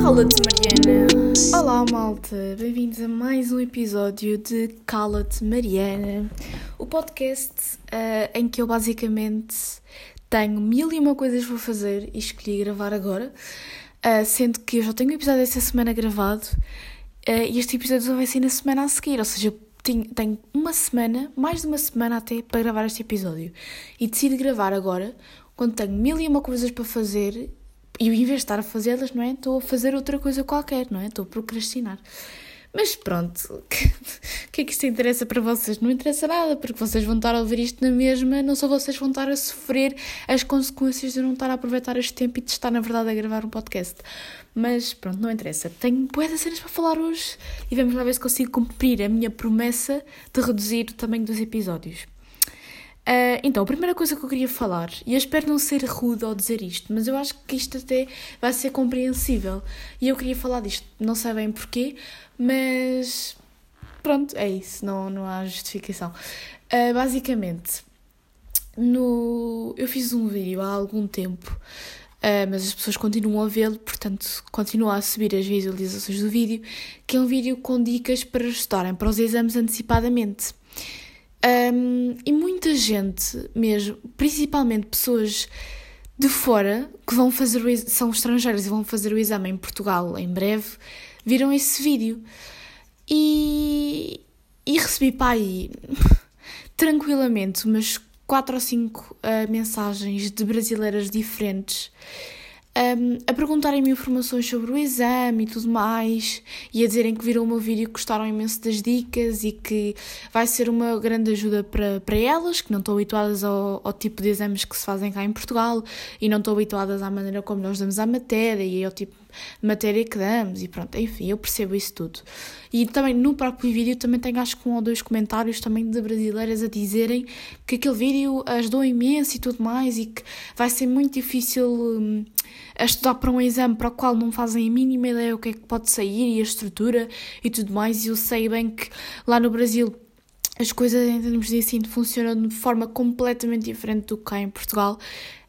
Cala-te, Mariana. Olá, malta. Bem-vindos a mais um episódio de Cala-te, Mariana. O podcast uh, em que eu basicamente tenho mil e uma coisas para fazer e escolhi gravar agora. Uh, sendo que eu já tenho um episódio esta semana gravado uh, e este episódio só vai ser na semana a seguir. Ou seja, tenho, uma semana, mais de uma semana até, para gravar este episódio. E decido gravar agora, quando tenho mil e uma coisas para fazer e em vez de estar a fazê-las, não é? Estou a fazer outra coisa qualquer, não é? Estou a procrastinar. Mas pronto, o que é que isto interessa para vocês? Não interessa nada, porque vocês vão estar a ouvir isto na mesma, não só vocês vão estar a sofrer as consequências de não estar a aproveitar este tempo e de estar, na verdade, a gravar um podcast. Mas pronto, não interessa. Tenho boas cenas para falar hoje e vamos lá ver se consigo cumprir a minha promessa de reduzir o tamanho dos episódios. Uh, então, a primeira coisa que eu queria falar, e eu espero não ser rude ao dizer isto, mas eu acho que isto até vai ser compreensível. E eu queria falar disto, não sei bem porquê, mas pronto, é isso, não, não há justificação. Uh, basicamente, no, eu fiz um vídeo há algum tempo, uh, mas as pessoas continuam a vê-lo, portanto, continua a subir as visualizações do vídeo, que é um vídeo com dicas para estudarem para os exames antecipadamente. Um, e muita gente mesmo, principalmente pessoas de fora que vão fazer o, são estrangeiros e vão fazer o exame em Portugal em breve, viram esse vídeo. E, e recebi para aí tranquilamente umas quatro ou cinco uh, mensagens de brasileiras diferentes um, a perguntarem-me informações sobre o exame e tudo mais, e a dizerem que viram o meu vídeo e gostaram imenso das dicas e que vai ser uma grande ajuda para, para elas, que não estão habituadas ao, ao tipo de exames que se fazem cá em Portugal e não estão habituadas à maneira como nós damos a matéria e ao tipo matéria que damos e pronto, enfim, eu percebo isso tudo. E também no próprio vídeo também tenho acho que um ou dois comentários também de brasileiras a dizerem que aquele vídeo ajudou imenso e tudo mais e que vai ser muito difícil hum, estudar para um exame para o qual não fazem a mínima ideia o que é que pode sair e a estrutura e tudo mais e eu sei bem que lá no Brasil as coisas em termos de ensino funcionam de forma completamente diferente do que cá em Portugal.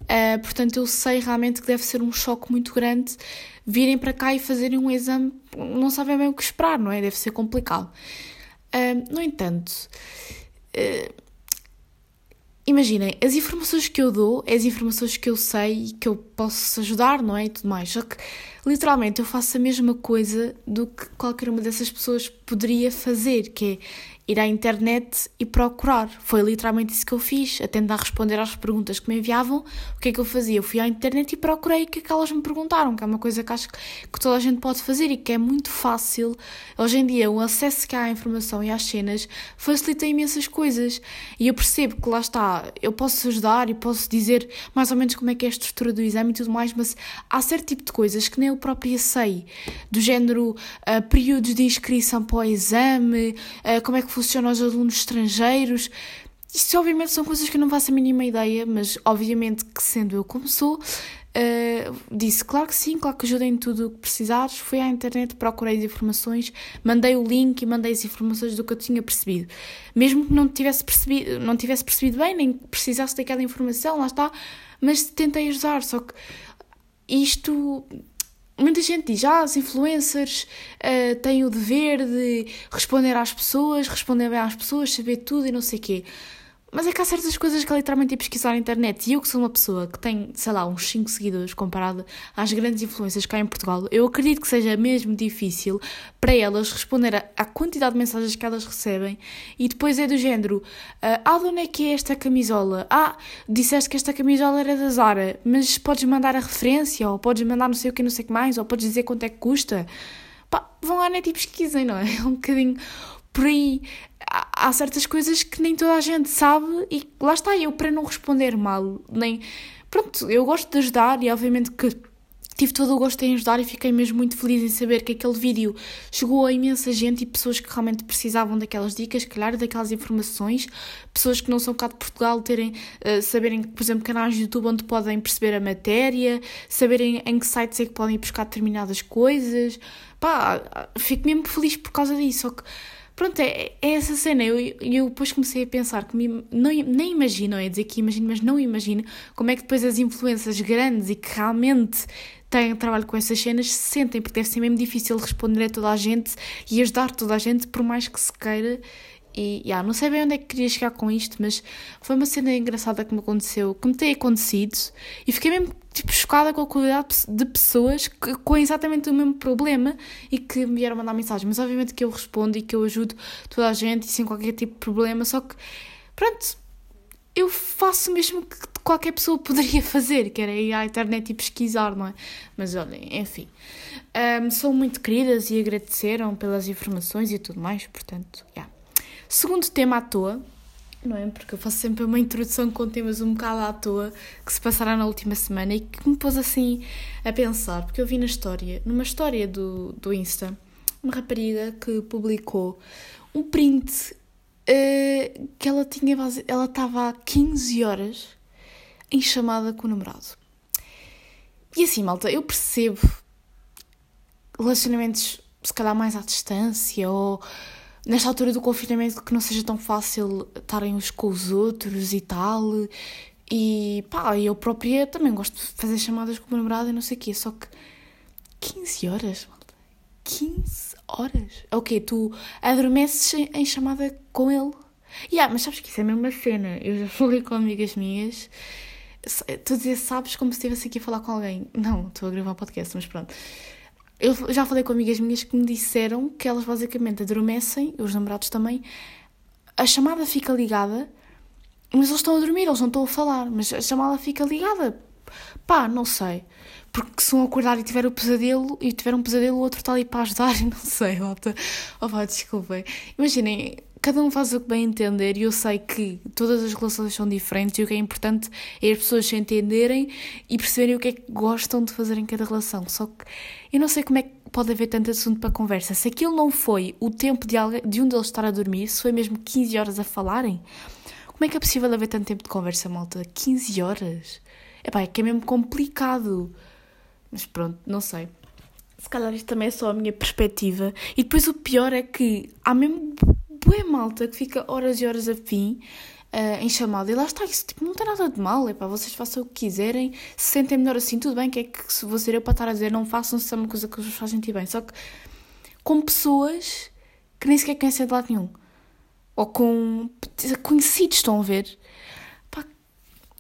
Uh, portanto, eu sei realmente que deve ser um choque muito grande virem para cá e fazerem um exame, não sabem bem o que esperar, não é? Deve ser complicado. Uh, no entanto, uh, imaginem, as informações que eu dou, as informações que eu sei e que eu posso ajudar, não é? E tudo mais. Só que, literalmente, eu faço a mesma coisa do que qualquer uma dessas pessoas poderia fazer, que é ir à internet e procurar. Foi literalmente isso que eu fiz, a tentar responder às perguntas que me enviavam. O que é que eu fazia? Eu fui à internet e procurei o que é que elas me perguntaram, que é uma coisa que acho que toda a gente pode fazer e que é muito fácil. Hoje em dia, o acesso que há à informação e às cenas facilita imensas coisas. E eu percebo que lá está, eu posso ajudar e posso dizer mais ou menos como é que é a estrutura do exame e tudo mais, mas há certo tipo de coisas que nem eu própria sei, do género uh, períodos de inscrição para o exame, uh, como é que funciona os alunos estrangeiros. Isto obviamente são coisas que eu não faço a mínima ideia, mas obviamente que sendo eu como sou, uh, disse claro que sim, claro que ajudem tudo o que precisares. Fui à internet, procurei as informações, mandei o link e mandei as informações do que eu tinha percebido. Mesmo que não tivesse percebido, não tivesse percebido bem, nem precisasse daquela informação, lá está, mas tentei ajudar, só que isto muita gente diz, ah, os influencers uh, têm o dever de responder às pessoas, responder bem às pessoas, saber tudo e não sei o quê. Mas é que há certas coisas que é literalmente é pesquisar na internet. E eu, que sou uma pessoa que tem, sei lá, uns 5 seguidores comparado às grandes influências cá em Portugal, eu acredito que seja mesmo difícil para elas responder à quantidade de mensagens que elas recebem. E depois é do género: Ah, de onde é que é esta camisola? Ah, disseste que esta camisola era da Zara, mas podes mandar a referência, ou podes mandar não sei o que, não sei o que mais, ou podes dizer quanto é que custa. Pá, vão lá na net e pesquisem, não é? É um bocadinho por aí há certas coisas que nem toda a gente sabe e lá está eu para não responder mal, nem pronto, eu gosto de ajudar e obviamente que tive todo o gosto em ajudar e fiquei mesmo muito feliz em saber que aquele vídeo chegou a imensa gente e pessoas que realmente precisavam daquelas dicas, calhar, daquelas informações, pessoas que não são cá de Portugal terem, uh, saberem, por exemplo, canais de YouTube onde podem perceber a matéria, saberem em que sites é que podem ir buscar determinadas coisas. Pá, fico mesmo feliz por causa disso, só que pronto, é, é essa cena. Eu, eu depois comecei a pensar que me, não, nem imagino, é dizer que imagino, mas não imagino como é que depois as influências grandes e que realmente têm trabalho com essas cenas se sentem, porque deve ser mesmo difícil responder a toda a gente e ajudar toda a gente, por mais que se queira. E yeah, não sei bem onde é que queria chegar com isto, mas foi uma cena engraçada que me aconteceu, que me tem acontecido, e fiquei mesmo tipo, chocada com a qualidade de pessoas que, com exatamente o mesmo problema e que me vieram mandar mensagem. Mas obviamente que eu respondo e que eu ajudo toda a gente e sem qualquer tipo de problema, só que pronto, eu faço o mesmo que qualquer pessoa poderia fazer, que era ir à internet e pesquisar, não é? Mas olhem, enfim. Um, são muito queridas e agradeceram pelas informações e tudo mais, portanto, já. Yeah. Segundo tema à toa, não é? Porque eu faço sempre uma introdução com temas um bocado à toa que se passará na última semana e que me pôs assim a pensar, porque eu vi na história, numa história do, do Insta, uma rapariga que publicou um print uh, que ela tinha ela estava há 15 horas em chamada com o namorado. E assim, malta, eu percebo relacionamentos se calhar mais à distância ou nesta altura do confinamento que não seja tão fácil estarem uns com os outros e tal. E pá, eu própria também gosto de fazer chamadas com o meu namorado e não sei o quê, só que 15 horas, malta. 15 horas. Ok, tu adormeces em chamada com ele. Yeah, mas sabes que isso é mesmo uma cena. Eu já falei com amigas minhas. Tu dizes, sabes como se estivesse aqui a falar com alguém. Não, estou a gravar um podcast, mas pronto. Eu já falei com amigas minhas que me disseram que elas basicamente adormecem, os namorados também, a chamada fica ligada, mas eles estão a dormir, eles não estão a falar, mas a chamada fica ligada. Pá, não sei. Porque se um acordar e tiver o pesadelo, e tiver um pesadelo, o outro está ali para ajudar, e não sei, malta. Oh, pá, desculpem. Imaginem, cada um faz o que bem entender e eu sei que todas as relações são diferentes e o que é importante é as pessoas se entenderem e perceberem o que é que gostam de fazer em cada relação. Só que eu não sei como é que pode haver tanto assunto para conversa. Se aquilo não foi o tempo de, alguém, de um deles estar a dormir, se foi mesmo 15 horas a falarem, como é que é possível haver tanto tempo de conversa, malta? 15 horas? Epá, é que é mesmo complicado. Mas pronto, não sei. Se calhar isto também é só a minha perspectiva. E depois o pior é que há mesmo bué malta que fica horas e horas a fim uh, em chamada. E lá está, isso tipo, não tem nada de mal, é para vocês façam o que quiserem, se sentem melhor assim, tudo bem, que é que se vou ser eu para estar a dizer não façam se é uma coisa que vos faz sentir bem. Só que com pessoas que nem sequer conhecem de lado nenhum. Ou com conhecidos, estão a ver? Pá,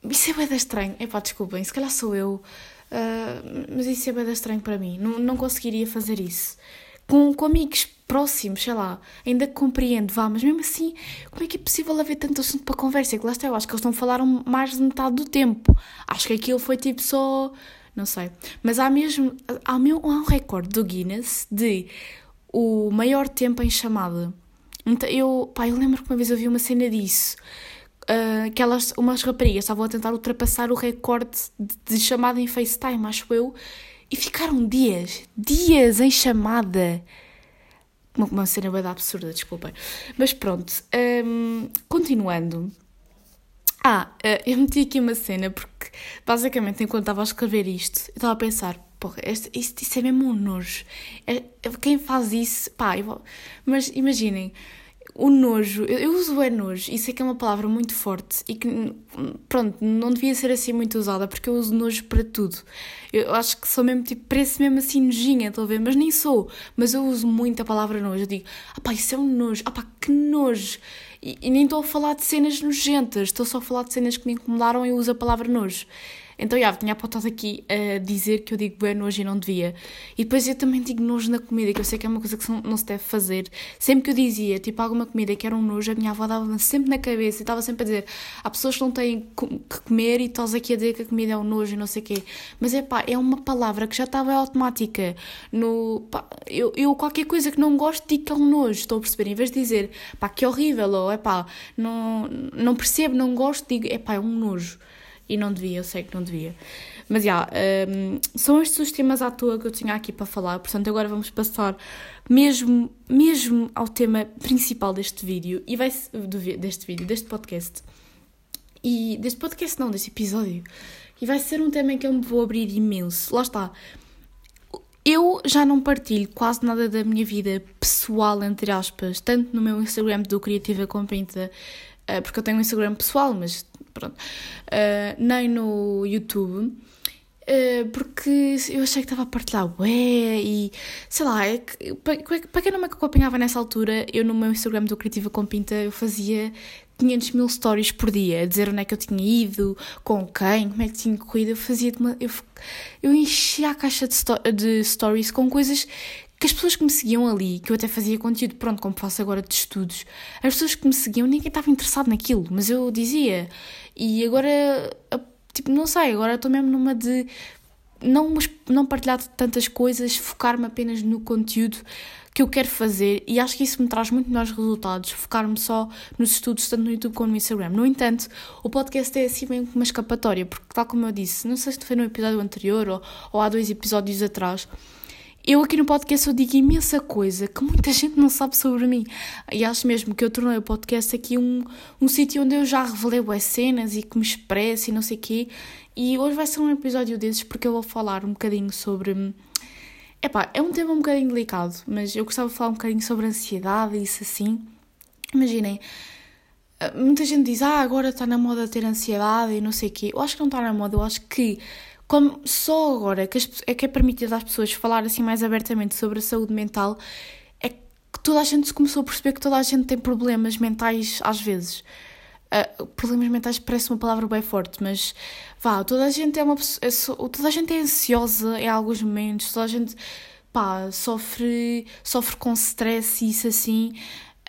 isso é bem estranho. É pá, desculpem, se calhar sou eu. Uh, mas isso é bem estranho para mim. Não, não conseguiria fazer isso. Com, com amigos próximos, sei lá, ainda compreendo, vá, mas mesmo assim, como é que é possível haver tanto assunto para conversa? É que lá está, eu acho que eles não falaram mais de metade do tempo. Acho que aquilo foi tipo só. Não sei. Mas há mesmo. Há, meu, há um recorde do Guinness de o maior tempo em chamada. Então, eu, pá, eu lembro que uma vez eu vi uma cena disso. Uh, que elas, umas raparigas estavam a tentar ultrapassar o recorde de, de chamada em FaceTime, acho eu, e ficaram dias, dias em chamada uma, uma cena bem absurda, desculpem. Mas pronto, um, continuando. Ah, uh, eu meti aqui uma cena porque basicamente enquanto estava a escrever isto, eu estava a pensar, porra, isto, isto é mesmo um nojo. É, quem faz isso, pá, mas imaginem, o nojo, eu, eu uso o é nojo, e sei que é uma palavra muito forte e que, pronto, não devia ser assim muito usada porque eu uso nojo para tudo. Eu acho que sou mesmo, tipo, parece mesmo assim nojinha, ver? Mas nem sou, mas eu uso muito a palavra nojo. Eu digo, ah pá, isso é um nojo, ah pá, que nojo. E, e nem estou a falar de cenas nojentas, estou só a falar de cenas que me incomodaram e uso a palavra nojo. Então, já, tinha apontado aqui a dizer que eu digo bem nojo e não devia. E depois eu também digo nojo na comida, que eu sei que é uma coisa que não se deve fazer. Sempre que eu dizia, tipo, alguma comida que era um nojo, a minha avó dava-me sempre na cabeça e estava sempre a dizer: há pessoas que não têm que comer e estás aqui a dizer que a comida é um nojo e não sei o quê. Mas é pá, é uma palavra que já estava automática. No, pá, eu, eu qualquer coisa que não gosto digo que é um nojo, estou a perceber? Em vez de dizer pá, que horrível, ou é pá, não, não percebo, não gosto, digo é pá, é um nojo e não devia, eu sei que não devia. Mas já, yeah, um, são estes os temas à toa que eu tinha aqui para falar, portanto agora vamos passar mesmo, mesmo ao tema principal deste vídeo, e vai deste vídeo, deste podcast. E deste podcast não, deste episódio. E vai ser um tema em que eu me vou abrir imenso. Lá está. Eu já não partilho quase nada da minha vida pessoal, entre aspas, tanto no meu Instagram do Criativa com Pinta, uh, porque eu tenho um Instagram pessoal, mas pronto, uh, nem no YouTube. Uh, porque eu achei que estava a partilhar ué, e sei lá, é que, para, quem não me acompanhava nessa altura, eu no meu Instagram do Criativa com Pinta eu fazia 500 mil stories por dia, a dizer onde é que eu tinha ido, com quem, como é que tinha corrido. Eu fazia uma, eu, eu enchia a caixa de, sto de stories com coisas que as pessoas que me seguiam ali, que eu até fazia conteúdo, pronto, como faço agora de estudos, as pessoas que me seguiam, ninguém estava interessado naquilo, mas eu dizia. E agora, tipo, não sei, agora estou mesmo numa de não, não partilhar tantas coisas, focar-me apenas no conteúdo que eu quero fazer e acho que isso me traz muito melhores resultados, focar-me só nos estudos, tanto no YouTube como no Instagram. No entanto, o podcast é assim meio uma escapatória, porque tal como eu disse, não sei se foi no episódio anterior ou, ou há dois episódios atrás, eu aqui no podcast eu digo imensa coisa que muita gente não sabe sobre mim. E acho mesmo que eu tornei o podcast aqui um, um sítio onde eu já revelei as cenas e que me expresso e não sei o quê. E hoje vai ser um episódio desses porque eu vou falar um bocadinho sobre Epá, é um tema um bocadinho delicado, mas eu gostava de falar um bocadinho sobre ansiedade e isso assim. Imaginem, eh, muita gente diz, ah, agora está na moda ter ansiedade e não sei o quê. Eu acho que não está na moda, eu acho que como só agora que é que é permitido às pessoas falar assim mais abertamente sobre a saúde mental, é que toda a gente se começou a perceber que toda a gente tem problemas mentais às vezes. Uh, problemas mentais parece uma palavra bem forte, mas vá, toda a gente é uma pessoa, é, toda a gente é ansiosa em alguns momentos, toda a gente pá, sofre, sofre com stress e isso assim.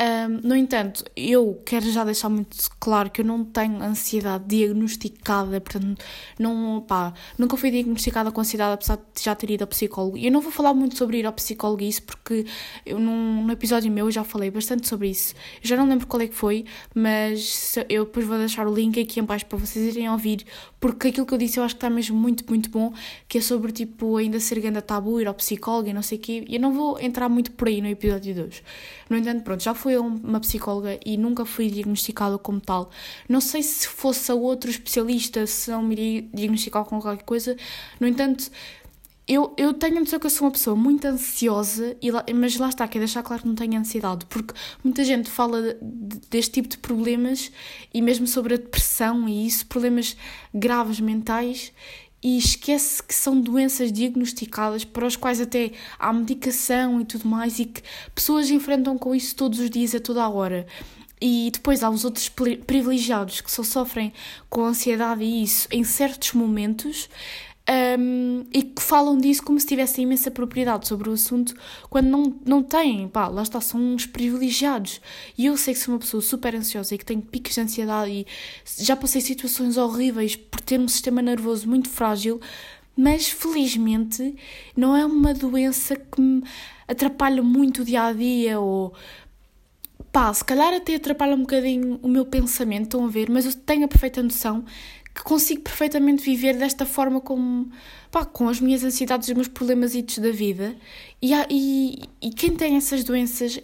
Um, no entanto, eu quero já deixar muito claro que eu não tenho ansiedade diagnosticada, portanto, não, pá, nunca fui diagnosticada com ansiedade, apesar de já ter ido ao psicólogo. E eu não vou falar muito sobre ir ao psicólogo e isso, porque eu num, no episódio meu já falei bastante sobre isso. Eu já não lembro qual é que foi, mas eu depois vou deixar o link aqui em baixo para vocês irem ouvir, porque aquilo que eu disse eu acho que está mesmo muito, muito bom, que é sobre, tipo, ainda ser grande tabu, ir ao psicólogo e não sei o quê. E eu não vou entrar muito por aí no episódio de hoje. No entanto, pronto, já fui a uma psicóloga e nunca fui diagnosticada como tal. Não sei se fosse a outro especialista, se não me iria diagnosticar com qualquer coisa. No entanto, eu, eu tenho a noção que eu sou uma pessoa muito ansiosa, e lá, mas lá está, quero deixar claro que não tenho ansiedade, porque muita gente fala de, deste tipo de problemas e mesmo sobre a depressão e isso, problemas graves mentais, e esquece que são doenças diagnosticadas para os quais até há medicação e tudo mais e que pessoas enfrentam com isso todos os dias, a toda a hora. E depois há os outros privilegiados que só sofrem com ansiedade e isso em certos momentos um, e que falam disso como se tivessem imensa propriedade sobre o assunto, quando não, não têm, pá, lá está, são uns privilegiados. E eu sei que sou uma pessoa super ansiosa e que tenho picos de ansiedade e já passei situações horríveis por ter um sistema nervoso muito frágil, mas felizmente não é uma doença que me atrapalha muito o dia a dia ou pá, se calhar até atrapalha um bocadinho o meu pensamento, estão a ver, mas eu tenho a perfeita noção que consigo perfeitamente viver desta forma como, pá, com as minhas ansiedades os meus problemas da vida. E, há, e, e quem tem essas doenças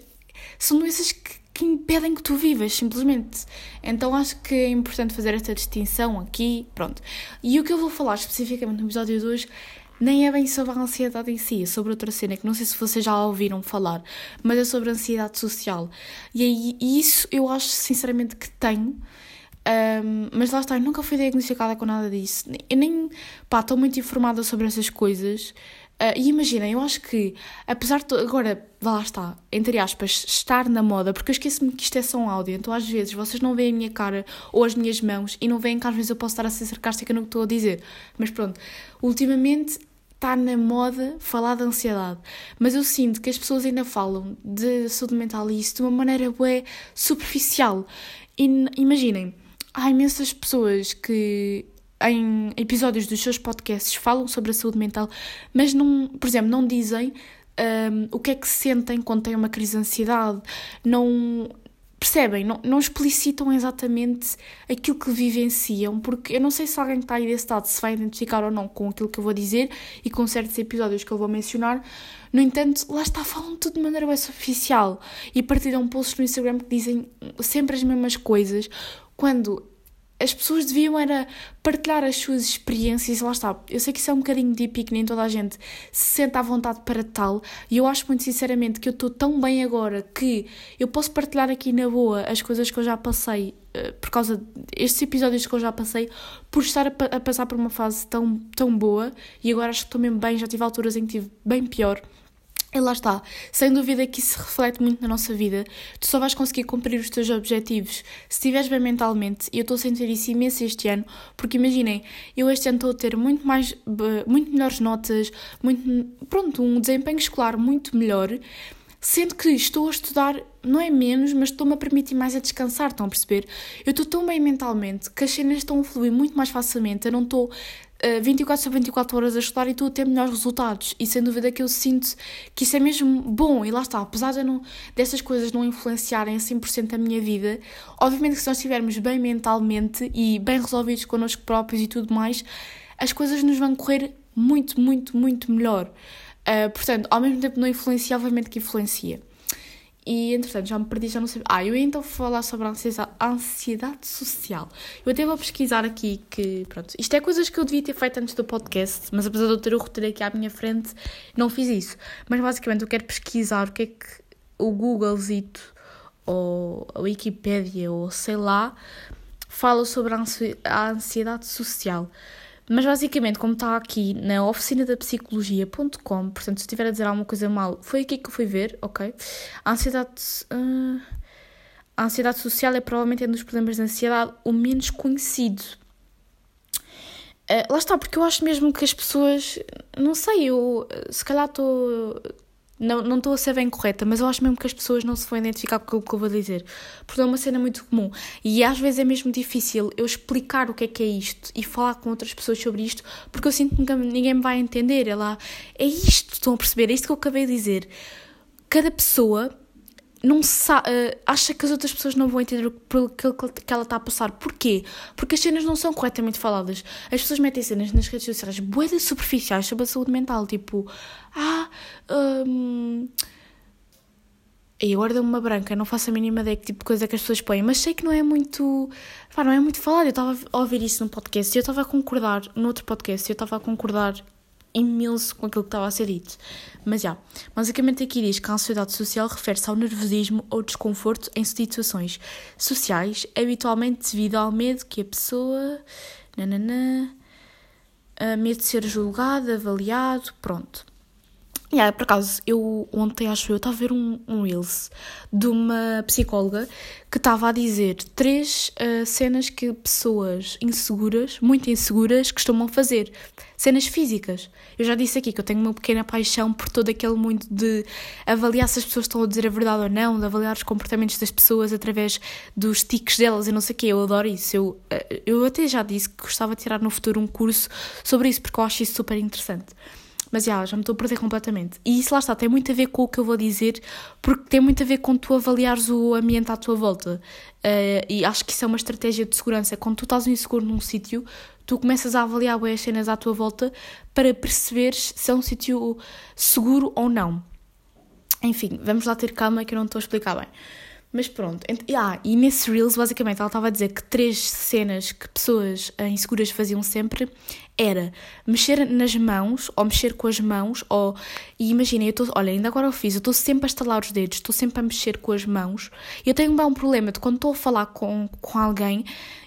são doenças que, que impedem que tu vivas, simplesmente. Então acho que é importante fazer esta distinção aqui, pronto. E o que eu vou falar especificamente no episódio de hoje nem é bem sobre a ansiedade em si, é sobre outra cena que não sei se vocês já ouviram falar, mas é sobre a ansiedade social. E, aí, e isso eu acho sinceramente que tenho um, mas lá está, eu nunca fui diagnosticada com nada disso. Eu nem, pá, estou muito informada sobre essas coisas. Uh, e imaginem, eu acho que, apesar de. Agora, lá está, entre aspas, estar na moda, porque eu esqueço-me que isto é só um áudio, então às vezes vocês não veem a minha cara ou as minhas mãos e não veem que às vezes eu posso estar a ser sarcástica no que estou a dizer. Mas pronto, ultimamente está na moda falar de ansiedade, mas eu sinto que as pessoas ainda falam de saúde mental e isso de uma maneira bué superficial. E imaginem há imensas pessoas que em episódios dos seus podcasts falam sobre a saúde mental, mas não, por exemplo, não dizem um, o que é que sentem quando têm uma crise de ansiedade, não percebem, não, não explicitam exatamente aquilo que vivenciam, porque eu não sei se alguém que está aí desse lado se vai identificar ou não com aquilo que eu vou dizer e com certos episódios que eu vou mencionar. No entanto, lá está, falam tudo de maneira bem superficial e partilham posts no Instagram que dizem sempre as mesmas coisas, quando as pessoas deviam era partilhar as suas experiências, lá está. Eu sei que isso é um bocadinho e que nem toda a gente se sente à vontade para tal, e eu acho muito sinceramente que eu estou tão bem agora que eu posso partilhar aqui na boa as coisas que eu já passei uh, por causa destes episódios que eu já passei, por estar a, a, passar por uma fase tão, tão boa, e agora acho que estou mesmo bem, já tive alturas em que tive bem pior. E lá está, sem dúvida que isso se reflete muito na nossa vida. Tu só vais conseguir cumprir os teus objetivos se estiveres bem mentalmente. E eu estou a sentir isso imenso este ano, porque imaginem, eu este ano estou a ter muito mais, muito melhores notas, muito, pronto, um desempenho escolar muito melhor, sendo que estou a estudar, não é menos, mas estou-me a permitir mais a descansar, estão a perceber? Eu estou tão bem mentalmente que as cenas estão a fluir muito mais facilmente, eu não estou 24 eh, sobre 24 horas a estudar e estou a ter melhores resultados. E sem dúvida que eu sinto que isso é mesmo bom. E lá está, apesar de não, dessas coisas não influenciarem a 100% a minha vida, obviamente que se nós estivermos bem mentalmente e bem resolvidos connosco próprios e tudo mais, as coisas nos vão correr muito, muito, muito melhor. Uh, portanto, ao mesmo tempo não influencia, obviamente que influencia. E entretanto já me perdi, já não sei. Ah, eu então falar sobre a ansiedade, social. Eu até vou pesquisar aqui que, pronto, isto é coisas que eu devia ter feito antes do podcast, mas apesar de eu ter o roteiro aqui à minha frente, não fiz isso. Mas basicamente eu quero pesquisar o que é que o Googlezito ou a Wikipédia ou sei lá fala sobre a ansiedade social. Mas basicamente, como está aqui na oficina da psicologia.com, portanto, se estiver a dizer alguma coisa mal, foi aqui que eu fui ver, ok? A ansiedade. Uh, a ansiedade social é provavelmente um dos problemas de ansiedade o menos conhecido. Uh, lá está, porque eu acho mesmo que as pessoas. Não sei, eu se calhar estou não, não estou a ser bem correta, mas eu acho mesmo que as pessoas não se vão identificar com aquilo que eu vou dizer. Porque é uma cena muito comum. E às vezes é mesmo difícil eu explicar o que é que é isto e falar com outras pessoas sobre isto, porque eu sinto que ninguém me vai entender. Ela é isto, estão a perceber? É isto que eu acabei de dizer. Cada pessoa não sabe, uh, acha que as outras pessoas não vão entender pelo que, que ela está a passar. Porquê? Porque as cenas não são corretamente faladas. As pessoas metem cenas nas redes sociais boedas superficiais sobre a saúde mental, tipo, ah, um, e agora deu-me uma branca, não faço a mínima ideia que tipo de coisa que as pessoas põem, mas sei que não é muito. Pá, não é muito falado. Eu estava a ouvir isso no podcast e eu estava a concordar, no outro podcast, eu estava a concordar imenso com aquilo que estava a ser dito. Mas já, basicamente aqui diz que a ansiedade social refere-se ao nervosismo ou desconforto em situações sociais, habitualmente devido ao medo que a pessoa. Nananã, medo de ser julgado, avaliado, pronto. Yeah, por acaso, eu ontem acho eu estava a ver um, um Reels de uma psicóloga que estava a dizer três uh, cenas que pessoas inseguras, muito inseguras, costumam fazer. Cenas físicas. Eu já disse aqui que eu tenho uma pequena paixão por todo aquele mundo de avaliar se as pessoas estão a dizer a verdade ou não, de avaliar os comportamentos das pessoas através dos tiques delas e não sei o quê. Eu adoro isso. Eu, uh, eu até já disse que gostava de tirar no futuro um curso sobre isso porque eu acho isso super interessante. Mas já, já me estou a perder completamente. E isso lá está, tem muito a ver com o que eu vou dizer, porque tem muito a ver com tu avaliares o ambiente à tua volta. Uh, e acho que isso é uma estratégia de segurança. Quando tu estás inseguro num sítio, tu começas a avaliar as cenas à tua volta para perceberes se é um sítio seguro ou não. Enfim, vamos lá ter calma que eu não estou a explicar bem. Mas pronto, ah, e nesse Reels, basicamente, ela estava a dizer que três cenas que pessoas inseguras faziam sempre era mexer nas mãos, ou mexer com as mãos, ou. E imaginem, eu estou. Olha, ainda agora eu fiz, eu estou sempre a estalar os dedos, estou sempre a mexer com as mãos. Eu tenho um problema de quando estou a falar com, com alguém,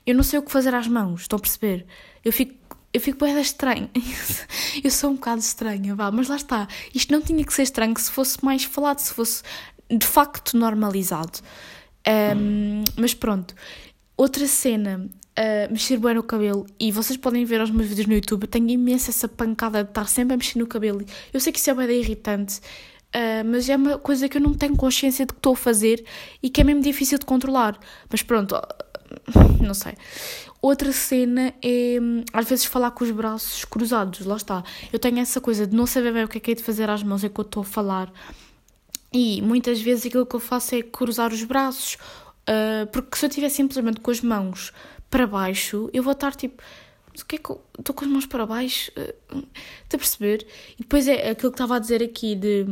eu não sei o que fazer às mãos, estão a perceber? Eu fico eu fico bem estranha. eu sou um bocado estranha, vá, mas lá está. Isto não tinha que ser estranho se fosse mais falado, se fosse de facto normalizado. Um, mas pronto. Outra cena, mexer bem no cabelo, e vocês podem ver os meus vídeos no YouTube, eu tenho imensa essa pancada de estar sempre a mexer no cabelo. Eu sei que isso é bem irritante, uh, mas é uma coisa que eu não tenho consciência de que estou a fazer e que é mesmo difícil de controlar. Mas pronto, não sei. Outra cena é às vezes falar com os braços cruzados, lá está. Eu tenho essa coisa de não saber bem o que é que é de fazer às mãos enquanto estou a falar. E muitas vezes aquilo que eu faço é cruzar os braços, uh, porque se eu estiver simplesmente com as mãos para baixo, eu vou estar tipo. o que é que eu estou com as mãos para baixo? Uh, a perceber? E depois é aquilo que estava a dizer aqui de.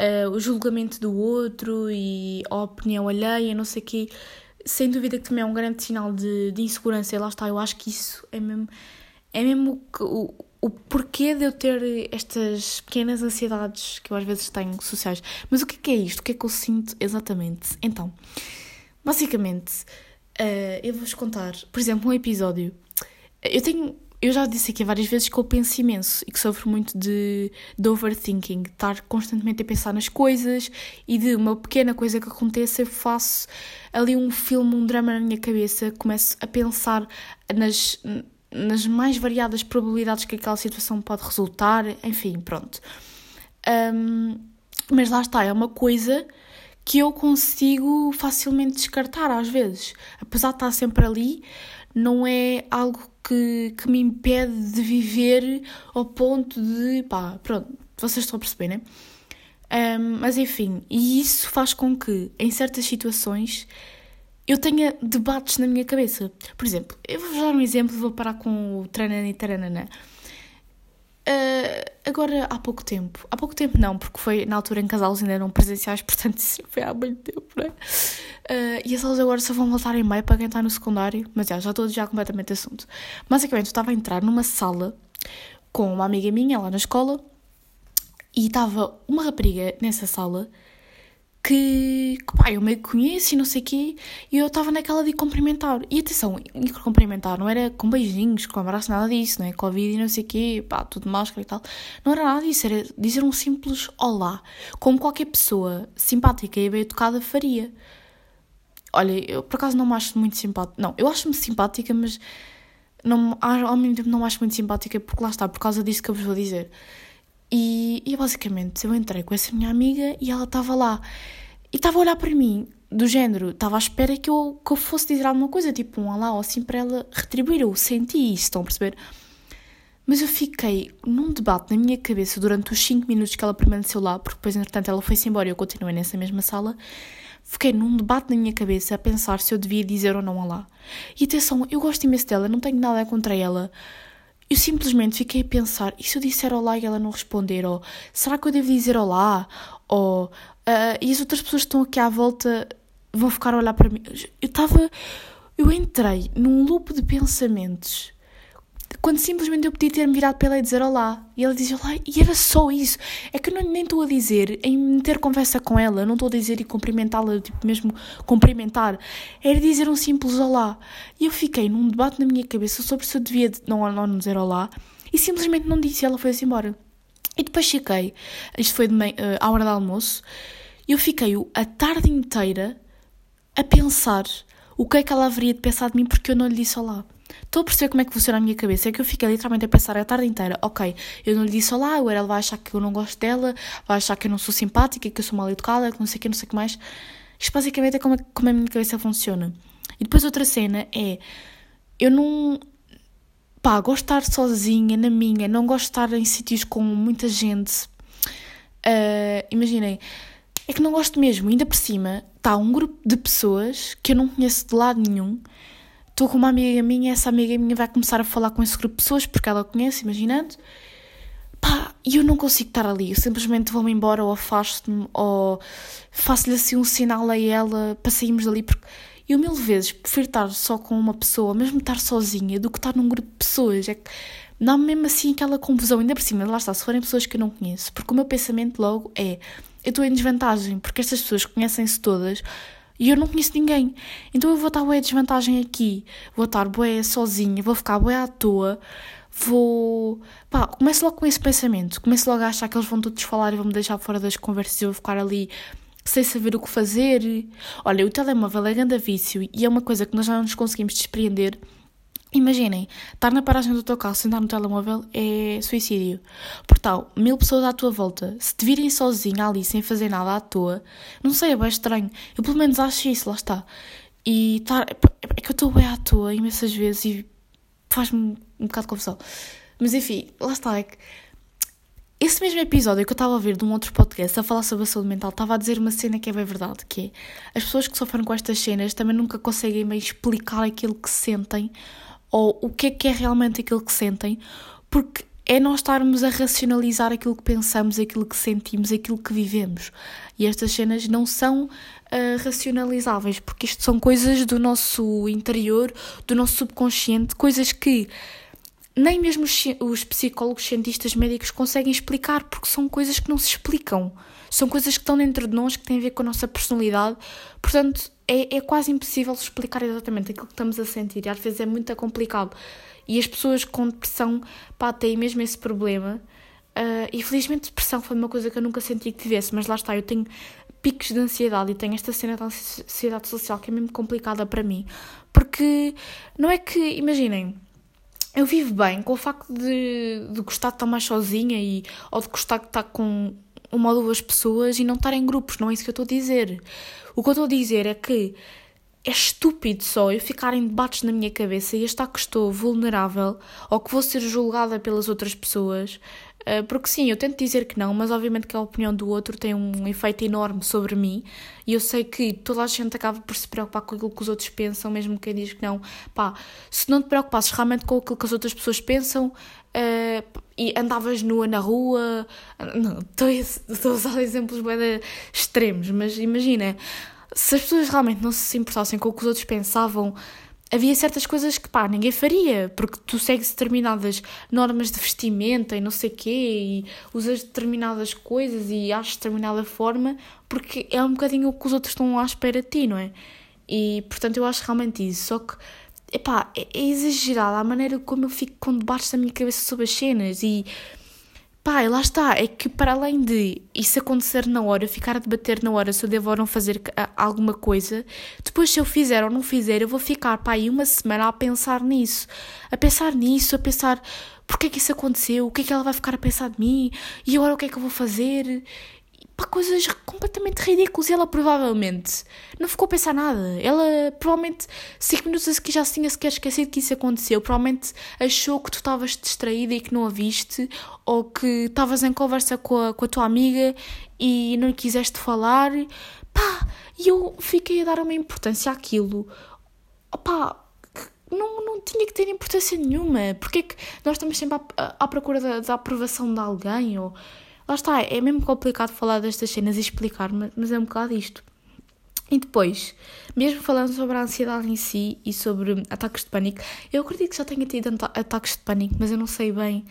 Uh, o julgamento do outro e a opinião alheia, não sei o quê. sem dúvida que também é um grande sinal de, de insegurança. E lá está, eu acho que isso é mesmo, é mesmo o, o, o porquê de eu ter estas pequenas ansiedades que eu às vezes tenho sociais. Mas o que é, que é isto? O que é que eu sinto exatamente? Então, basicamente, uh, eu vou-vos contar, por exemplo, um episódio. Eu tenho eu já disse aqui várias vezes que eu penso imenso e que sofro muito de, de overthinking, de estar constantemente a pensar nas coisas e de uma pequena coisa que aconteça, eu faço ali um filme, um drama na minha cabeça, começo a pensar nas, nas mais variadas probabilidades que aquela situação pode resultar, enfim, pronto. Um, mas lá está, é uma coisa que eu consigo facilmente descartar às vezes. Apesar de estar sempre ali, não é algo que, que me impede de viver ao ponto de. pá, pronto, vocês estão a perceber, né? Um, mas enfim, e isso faz com que, em certas situações, eu tenha debates na minha cabeça. Por exemplo, eu vou dar um exemplo, vou parar com o tranana e taranana. Uh, agora, há pouco tempo, há pouco tempo não, porque foi na altura em que as aulas ainda eram presenciais, portanto isso foi há muito tempo, não é? Uh, e as aulas agora só vão voltar em maio para quem está no secundário, mas já, já estou já completamente assunto. Basicamente, eu estava a entrar numa sala com uma amiga minha lá na escola e estava uma rapariga nessa sala que, que pá, eu meio que conheço e não sei o quê, e eu estava naquela de cumprimentar. E atenção, cumprimentar não era com beijinhos, com abraço, nada disso, não é? Covid e não sei o quê, pá, tudo máscara e tal. Não era nada disso, era dizer um simples olá, como qualquer pessoa simpática e bem educada faria. Olha, eu por acaso não me acho muito simpática. Não, eu acho-me simpática, mas não, ao mesmo tempo não me acho muito simpática porque lá está, por causa disso que eu vos vou dizer. E, e basicamente eu entrei com essa minha amiga e ela estava lá e estava a olhar para mim, do género, estava à espera que eu, que eu fosse dizer alguma coisa, tipo um olá ou assim para ela retribuir. Eu senti isso, estão a perceber? Mas eu fiquei num debate na minha cabeça durante os 5 minutos que ela permaneceu lá, porque depois, entretanto, ela foi-se embora e eu continuei nessa mesma sala. Fiquei num debate na minha cabeça a pensar se eu devia dizer ou não olá. E atenção, eu gosto imenso dela, não tenho nada contra ela. Eu simplesmente fiquei a pensar, e se eu disser olá e ela não responder? Ou será que eu devo dizer olá? Ou uh, e as outras pessoas que estão aqui à volta vão ficar a olhar para mim? Eu estava. Eu entrei num loop de pensamentos quando simplesmente eu podia ter-me virado para ela e dizer olá. E ela dizia olá, e era só isso. É que eu não, nem estou a dizer em ter conversa com ela, não estou a dizer e cumprimentá-la, tipo mesmo cumprimentar. Era dizer um simples olá. E eu fiquei num debate na minha cabeça sobre se eu devia não, não dizer olá e simplesmente não disse ela foi-se embora. E depois fiquei, isto foi de uh, à hora do almoço, e eu fiquei a tarde inteira a pensar o que é que ela haveria de pensar de mim porque eu não lhe disse olá. Estou a perceber como é que funciona a minha cabeça. É que eu fiquei literalmente a pensar a tarde inteira: ok, eu não lhe disse olá, agora ela vai achar que eu não gosto dela, vai achar que eu não sou simpática, que eu sou mal educada, que não sei o que, não sei o que mais. Isto basicamente é como, como a minha cabeça funciona. E depois outra cena é: eu não. Pá, gosto estar sozinha, na minha, não gosto de estar em sítios com muita gente. Uh, imaginem, é que não gosto mesmo. Ainda por cima, está um grupo de pessoas que eu não conheço de lado nenhum estou com uma amiga minha, essa amiga minha vai começar a falar com esse grupo de pessoas porque ela conhece, imaginando. Pá, e eu não consigo estar ali, eu simplesmente vou-me embora ou afasto-me ou faço-lhe assim um sinal a ela para sairmos dali porque eu mil vezes prefiro estar só com uma pessoa, mesmo estar sozinha, do que estar num grupo de pessoas. É que dá-me mesmo assim aquela confusão, ainda por cima, lá está, se forem pessoas que eu não conheço, porque o meu pensamento logo é eu estou em desvantagem, porque estas pessoas conhecem-se todas e eu não conheço ninguém. Então eu vou estar bué desvantagem aqui. Vou estar bué sozinha, vou ficar bué à toa. Vou. Pá, começo logo com esse pensamento. Começo logo a achar que eles vão todos falar e vão me deixar fora das conversas e eu vou ficar ali sem saber o que fazer. Olha, o telemóvel é grande vício e é uma coisa que nós já não nos conseguimos desprender Imaginem, estar na paragem do teu carro sentar no telemóvel é suicídio. Portanto, mil pessoas à tua volta, se te virem sozinha ali sem fazer nada à toa, não sei, é bem estranho. Eu pelo menos acho isso, lá está. E estar, é que eu estou bem à toa imensas vezes e faz-me um bocado de confusão. Mas enfim, lá está. É que esse mesmo episódio que eu estava a ouvir de um outro podcast a falar sobre a saúde mental estava a dizer uma cena que é bem verdade, que é as pessoas que sofrem com estas cenas também nunca conseguem meio explicar aquilo que sentem ou o que é que é realmente aquilo que sentem, porque é nós estarmos a racionalizar aquilo que pensamos, aquilo que sentimos, aquilo que vivemos. E estas cenas não são uh, racionalizáveis, porque isto são coisas do nosso interior, do nosso subconsciente, coisas que nem mesmo os, os psicólogos, cientistas, médicos conseguem explicar, porque são coisas que não se explicam. São coisas que estão dentro de nós, que têm a ver com a nossa personalidade. Portanto, é, é quase impossível explicar exatamente aquilo que estamos a sentir. E às vezes é muito complicado. E as pessoas com depressão, pá, têm mesmo esse problema. Uh, depressão foi uma coisa que eu nunca senti que tivesse, mas lá está, eu tenho picos de ansiedade e tenho esta cena da ansiedade social que é mesmo complicada para mim. Porque não é que, imaginem, eu vivo bem com o facto de, de gostar de estar mais sozinha e, ou de gostar de estar com uma ou duas pessoas e não estar em grupos, não é isso que eu estou a dizer. O que eu estou a dizer é que é estúpido só eu ficar em debates na minha cabeça e achar que estou vulnerável ou que vou ser julgada pelas outras pessoas. Eh, porque sim, eu tento dizer que não, mas obviamente que a opinião do outro tem um efeito enorme sobre mim e eu sei que toda a gente acaba por se preocupar com aquilo que os outros pensam, mesmo quem diz que não. Pá, se não te preocupasses realmente com aquilo que as outras pessoas pensam uh, e andavas nua na rua. Não, estou a usar exemplos bem extremos, mas imagina se as pessoas realmente não se importassem com o que os outros pensavam, havia certas coisas que pá, ninguém faria, porque tu segues determinadas normas de vestimenta e não sei quê, e usas determinadas coisas e achas de determinada forma, porque é um bocadinho o que os outros estão à espera de ti, não é? E portanto eu acho realmente isso. Só que, epá, é, é exagerado a maneira como eu fico com debates na minha cabeça sobre as cenas e Pá, lá está, é que para além de isso acontecer na hora, ficar a debater na hora se eu devo ou não fazer alguma coisa, depois se eu fizer ou não fizer, eu vou ficar, pá, aí uma semana a pensar nisso, a pensar nisso, a pensar porque é que isso aconteceu, o que é que ela vai ficar a pensar de mim, e agora o que é que eu vou fazer, pá, coisas completamente ridículas. E ela provavelmente não ficou a pensar nada. Ela provavelmente, 5 minutos a seguir, já se tinha sequer esquecido que isso aconteceu. Provavelmente achou que tu estavas distraída e que não a viste, ou que estavas em conversa com a, com a tua amiga e não quiseste falar. Pá, e eu fiquei a dar uma importância àquilo. Pá, não, não tinha que ter importância nenhuma. Porque que nós estamos sempre à, à procura da, da aprovação de alguém? Ou Lá está, é mesmo complicado falar destas cenas e explicar, mas é um bocado isto. E depois, mesmo falando sobre a ansiedade em si e sobre ataques de pânico, eu acredito que já tenha tido ataques de pânico, mas eu não sei bem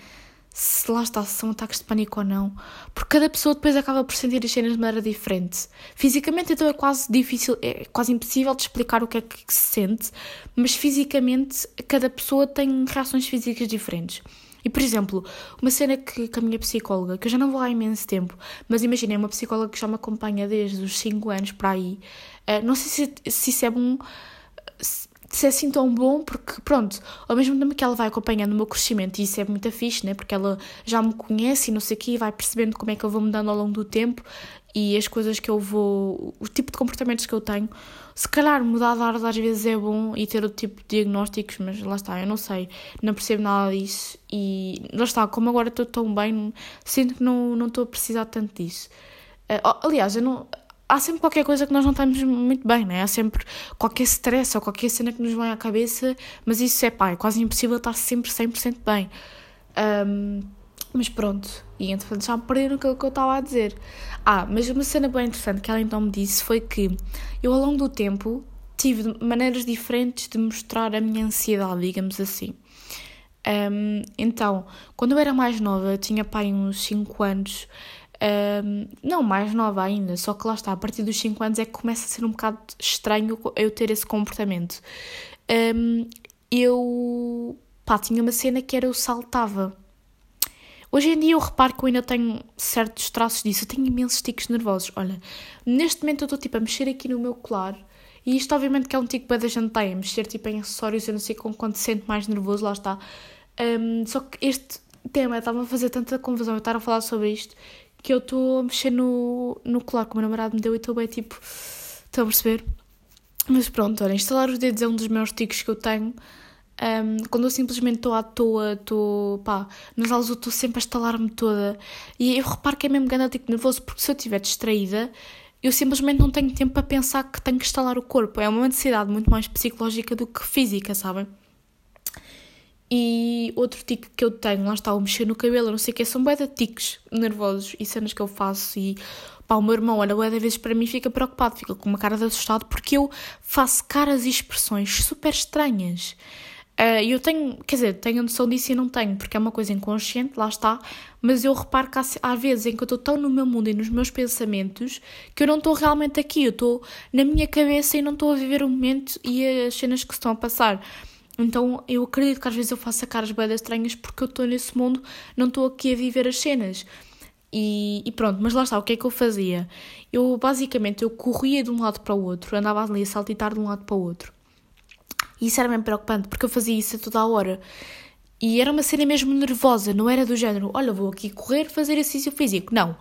se lá está, se são ataques de pânico ou não, porque cada pessoa depois acaba por sentir as cenas de maneira diferente. Fisicamente, então é quase difícil, é quase impossível de explicar o que é que se sente, mas fisicamente, cada pessoa tem reações físicas diferentes. E, por exemplo, uma cena que, que a minha psicóloga, que eu já não vou há imenso tempo, mas imaginei uma psicóloga que já me acompanha desde os 5 anos para aí, uh, não sei se, se isso é bom, se é assim tão bom, porque pronto, ao mesmo tempo que ela vai acompanhando o meu crescimento, e isso é muito fixe, né? Porque ela já me conhece e não sei o quê, e vai percebendo como é que eu vou mudando ao longo do tempo e as coisas que eu vou, o tipo de comportamentos que eu tenho. Se calhar mudar de áreas às vezes é bom e ter outro tipo de diagnósticos, mas lá está, eu não sei, não percebo nada disso e lá está, como agora estou tão bem, sinto que não, não estou a precisar tanto disso. Uh, aliás, eu não, há sempre qualquer coisa que nós não estamos muito bem, né? Há sempre qualquer stress ou qualquer cena que nos vem à cabeça, mas isso é pá, é quase impossível estar sempre 100% bem. Um, mas pronto, e entretanto já me perderam aquilo que eu estava a dizer. Ah, mas uma cena bem interessante que ela então me disse foi que eu ao longo do tempo tive maneiras diferentes de mostrar a minha ansiedade, digamos assim. Um, então, quando eu era mais nova, tinha pai uns 5 anos, um, não mais nova ainda, só que lá está, a partir dos 5 anos é que começa a ser um bocado estranho eu ter esse comportamento. Um, eu pá, tinha uma cena que era eu saltava. Hoje em dia eu reparo que eu ainda tenho certos traços disso. Eu tenho imensos ticos nervosos. Olha, neste momento eu estou tipo a mexer aqui no meu colar. E isto obviamente que é um tico que a gente tem, a mexer tipo em acessórios, eu não sei com quanto sente mais nervoso, lá está. Um, só que este tema estava a fazer tanta confusão eu estar a falar sobre isto que eu estou a mexer no, no colar que o meu namorado me deu e estou bem tipo. Estão a perceber? Mas pronto, olha, instalar os dedos é um dos meus ticos que eu tenho. Um, quando eu simplesmente estou à toa, estou, pá, nas aulas eu estou sempre a estalar-me toda. E eu reparo que é mesmo grande tipo nervoso, porque se eu estiver distraída, eu simplesmente não tenho tempo para pensar que tenho que estalar o corpo. É uma necessidade muito mais psicológica do que física, sabem? E outro tique que eu tenho, lá está, o mexer no cabelo, não sei o que, são bué de tiques nervosos e cenas que eu faço e pá, o meu irmão olha bué de vezes para mim fica preocupado, fica com uma cara de assustado porque eu faço caras e expressões super estranhas. Uh, eu tenho, quer dizer, tenho noção disso e não tenho, porque é uma coisa inconsciente, lá está, mas eu reparo que há, há vezes em que eu estou tão no meu mundo e nos meus pensamentos que eu não estou realmente aqui, eu estou na minha cabeça e não estou a viver o momento e as cenas que estão a passar. Então eu acredito que às vezes eu faço caras bem estranhas porque eu estou nesse mundo, não estou aqui a viver as cenas. E, e, pronto, mas lá está, o que é que eu fazia? Eu basicamente eu corria de um lado para o outro, andava ali a saltitar de um lado para o outro. E isso era bem preocupante, porque eu fazia isso a toda a hora. E era uma cena mesmo nervosa, não era do género, olha, vou aqui correr, fazer exercício físico. Não.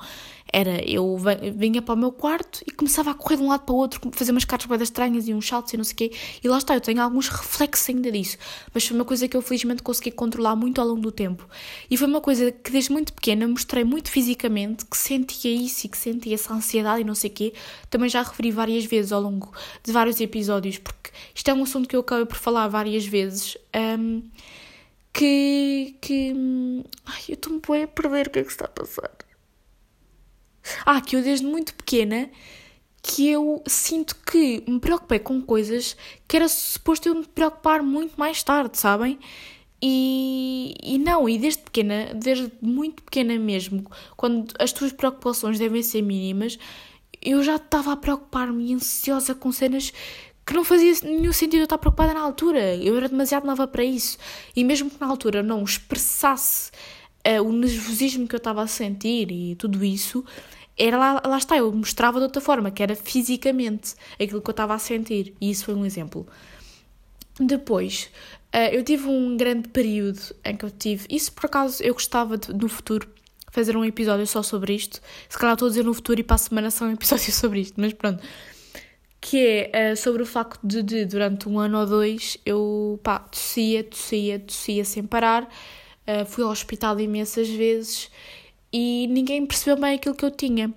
Era, eu vinha para o meu quarto e começava a correr de um lado para o outro, fazer umas cartas estranhas e uns saltos e não sei o quê. E lá está, eu tenho alguns reflexos ainda disso. Mas foi uma coisa que eu felizmente consegui controlar muito ao longo do tempo. E foi uma coisa que desde muito pequena mostrei muito fisicamente que sentia isso e que sentia essa ansiedade e não sei o quê. Também já referi várias vezes ao longo de vários episódios, porque isto é um assunto que eu acabei por falar várias vezes. Um, que. que. Ai, eu estou-me a perder o que é que está a passar. Ah, que eu desde muito pequena que eu sinto que me preocupei com coisas que era suposto eu me preocupar muito mais tarde, sabem? E, e não, e desde pequena, desde muito pequena mesmo, quando as tuas preocupações devem ser mínimas, eu já estava a preocupar-me ansiosa com cenas que não fazia nenhum sentido eu estar preocupada na altura. Eu era demasiado nova para isso. E mesmo que na altura não expressasse uh, o nervosismo que eu estava a sentir e tudo isso, era lá, lá está, eu mostrava de outra forma, que era fisicamente aquilo que eu estava a sentir. E isso foi um exemplo. Depois, uh, eu tive um grande período em que eu tive. Isso por acaso eu gostava de, no futuro fazer um episódio só sobre isto. Se calhar estou a dizer no futuro e para a semana só um episódio sobre isto, mas pronto. Que é uh, sobre o facto de, de, durante um ano ou dois, eu pá, tossia, tossia, tossia sem parar. Uh, fui ao hospital imensas vezes e ninguém percebeu bem aquilo que eu tinha.